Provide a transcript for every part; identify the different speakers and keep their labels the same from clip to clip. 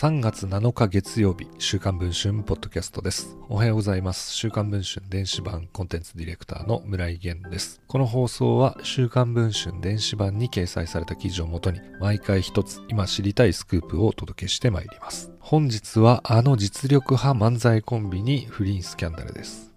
Speaker 1: 3月7日月曜日、週刊文春ポッドキャストです。おはようございます。週刊文春電子版コンテンツディレクターの村井源です。この放送は週刊文春電子版に掲載された記事をもとに、毎回一つ今知りたいスクープをお届けしてまいります。本日はあの実力派漫才コンビに不倫スキャンダルです。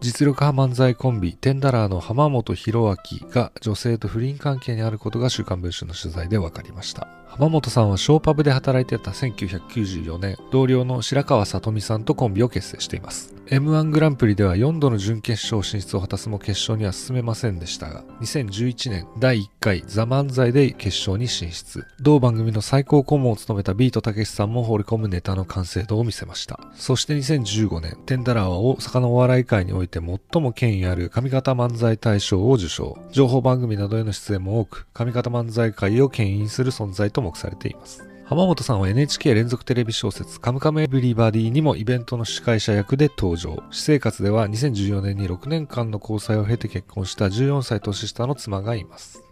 Speaker 1: 実力派漫才コンビ、テンダラーの浜本博明が女性と不倫関係にあることが週刊文春の取材で分かりました。浜本さんはショーパブで働いてた1994年、同僚の白川里美さんとコンビを結成しています。M1 グランプリでは4度の準決勝進出を果たすも決勝には進めませんでしたが、2011年第1回ザ・漫才で決勝に進出。同番組の最高顧問を務めたビートたけしさんも放り込むネタの完成度を見せました。そして2015年、テンダラーは大阪のお笑い界において最も権威ある上方漫才大賞を受賞。情報番組などへの出演も多く、上方漫才界を牽引する存在と目されています。浜本さんは NHK 連続テレビ小説カムカムエブリバディにもイベントの司会者役で登場。私生活では2014年に6年間の交際を経て結婚した14歳年下の妻がいます。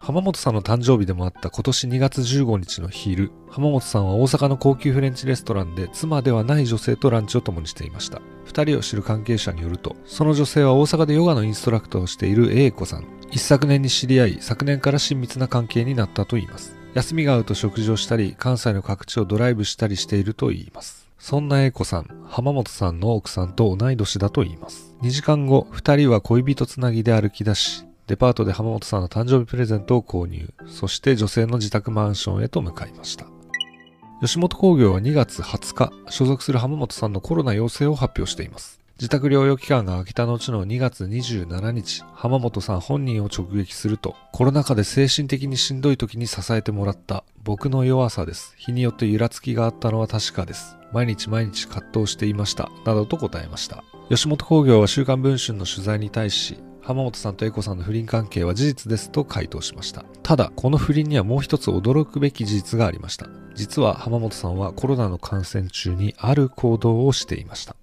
Speaker 1: 浜本さんの誕生日でもあった今年2月15日の昼、浜本さんは大阪の高級フレンチレストランで妻ではない女性とランチを共にしていました。二人を知る関係者によると、その女性は大阪でヨガのインストラクターをしている A 子さん。一昨年に知り合い、昨年から親密な関係になったといいます。休みが合うと食事をしたり、関西の各地をドライブしたりしていると言います。そんな英子さん、浜本さんの奥さんと同い年だと言います。2時間後、二人は恋人つなぎで歩き出し、デパートで浜本さんの誕生日プレゼントを購入、そして女性の自宅マンションへと向かいました。吉本興業は2月20日、所属する浜本さんのコロナ陽性を発表しています。自宅療養期間が空きた後の2月27日、浜本さん本人を直撃すると、コロナ禍で精神的にしんどい時に支えてもらった僕の弱さです。日によって揺らつきがあったのは確かです。毎日毎日葛藤していました。などと答えました。吉本興業は週刊文春の取材に対し、浜本さんとエコさんの不倫関係は事実ですと回答しました。ただ、この不倫にはもう一つ驚くべき事実がありました。実は浜本さんはコロナの感染中にある行動をしていました。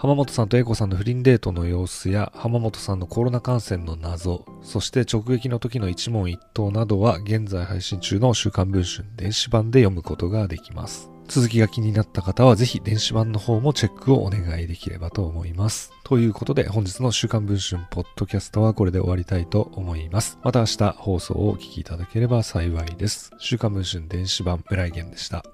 Speaker 1: 浜本さんと英子さんの不倫デートの様子や浜本さんのコロナ感染の謎、そして直撃の時の一問一答などは現在配信中の週刊文春電子版で読むことができます。続きが気になった方はぜひ電子版の方もチェックをお願いできればと思います。ということで本日の週刊文春ポッドキャストはこれで終わりたいと思います。また明日放送をお聞きいただければ幸いです。週刊文春電子版村井源でした。